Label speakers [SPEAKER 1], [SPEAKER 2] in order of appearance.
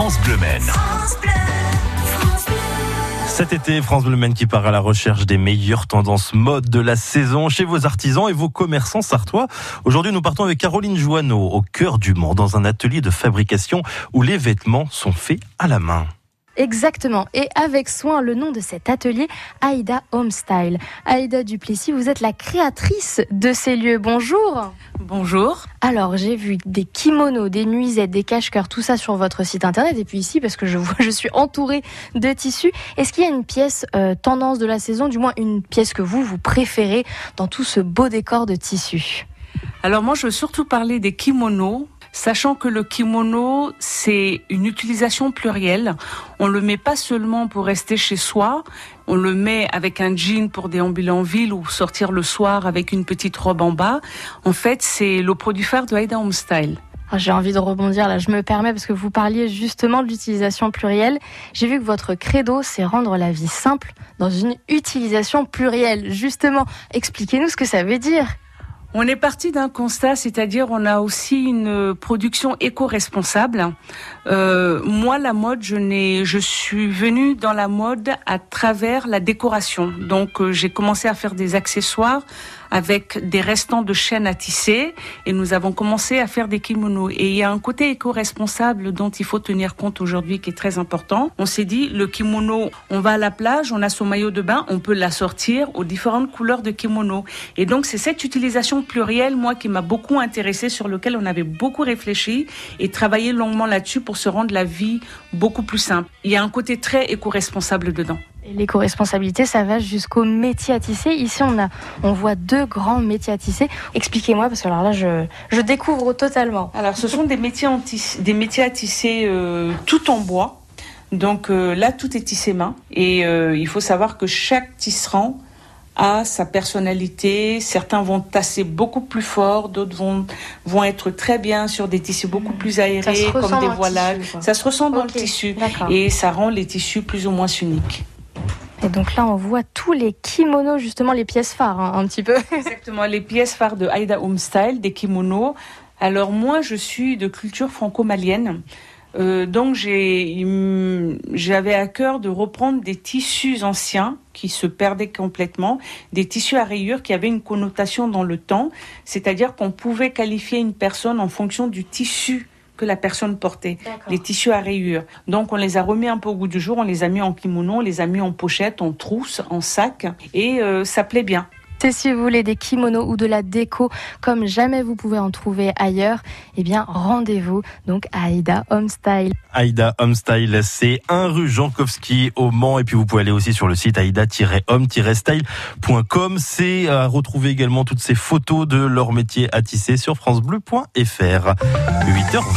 [SPEAKER 1] France Bleu Maine.
[SPEAKER 2] Cet été, France Bleu Maine qui part à la recherche des meilleures tendances mode de la saison chez vos artisans et vos commerçants sartois. Aujourd'hui, nous partons avec Caroline Joanneau au cœur du Mans dans un atelier de fabrication où les vêtements sont faits à la main.
[SPEAKER 3] Exactement. Et avec soin, le nom de cet atelier, Aïda Homestyle. Aïda Duplessis, vous êtes la créatrice de ces lieux. Bonjour.
[SPEAKER 4] Bonjour.
[SPEAKER 3] Alors, j'ai vu des kimonos, des nuisettes, des cache-cœurs, tout ça sur votre site internet. Et puis ici, parce que je vois, je suis entourée de tissus. Est-ce qu'il y a une pièce euh, tendance de la saison, du moins une pièce que vous, vous préférez dans tout ce beau décor de tissus?
[SPEAKER 4] Alors moi, je veux surtout parler des kimonos sachant que le kimono, c'est une utilisation plurielle. On le met pas seulement pour rester chez soi, on le met avec un jean pour déambuler en ville ou sortir le soir avec une petite robe en bas. En fait, c'est le produit phare de Haida Home Style.
[SPEAKER 3] Ah, j'ai envie de rebondir là, je me permets parce que vous parliez justement de l'utilisation plurielle. J'ai vu que votre credo, c'est rendre la vie simple dans une utilisation plurielle. Justement, expliquez-nous ce que ça veut dire.
[SPEAKER 4] On est parti d'un constat, c'est-à-dire on a aussi une production éco-responsable. Euh, moi, la mode, je suis venue dans la mode à travers la décoration. Donc, euh, j'ai commencé à faire des accessoires avec des restants de chaînes à tisser et nous avons commencé à faire des kimonos. Et il y a un côté éco-responsable dont il faut tenir compte aujourd'hui qui est très important. On s'est dit, le kimono, on va à la plage, on a son maillot de bain, on peut l'assortir aux différentes couleurs de kimono. Et donc, c'est cette utilisation plurielle, moi, qui m'a beaucoup intéressée, sur lequel on avait beaucoup réfléchi et travaillé longuement là-dessus pour se rendre la vie beaucoup plus simple. Il y a un côté très éco-responsable dedans.
[SPEAKER 3] L'éco-responsabilité, ça va jusqu'au métier à tisser. Ici, on, a, on voit deux grands métiers à tisser. Expliquez-moi, parce que alors là, je, je découvre totalement.
[SPEAKER 4] Alors, ce sont des métiers, en des métiers à tisser euh, tout en bois. Donc euh, là, tout est tissé main. Et euh, il faut savoir que chaque tisserand a sa personnalité. Certains vont tasser beaucoup plus fort, d'autres vont, vont être très bien sur des tissus beaucoup plus aérés, comme des voilages. ça se ressent dans le tissu. Et ça rend les tissus plus ou moins uniques.
[SPEAKER 3] Et donc là, on voit tous les kimonos, justement les pièces phares, hein, un petit peu.
[SPEAKER 4] Exactement, les pièces phares de Aida Home Style, des kimonos. Alors moi, je suis de culture franco-malienne. Euh, donc j'avais à cœur de reprendre des tissus anciens qui se perdaient complètement, des tissus à rayures qui avaient une connotation dans le temps, c'est-à-dire qu'on pouvait qualifier une personne en fonction du tissu que la personne portait, les tissus à rayures. Donc on les a remis un peu au goût du jour, on les a mis en kimono, on les a mis en pochette, en trousse, en sac, et euh, ça plaît bien.
[SPEAKER 3] Si vous voulez des kimonos ou de la déco comme jamais vous pouvez en trouver ailleurs, eh bien rendez-vous donc à Aïda Homestyle.
[SPEAKER 2] Aïda Homestyle, c'est un rue Jankowski au Mans et puis vous pouvez aller aussi sur le site aïda-home-style.com. C'est à retrouver également toutes ces photos de leur métier à tisser sur francebleu.fr. 8h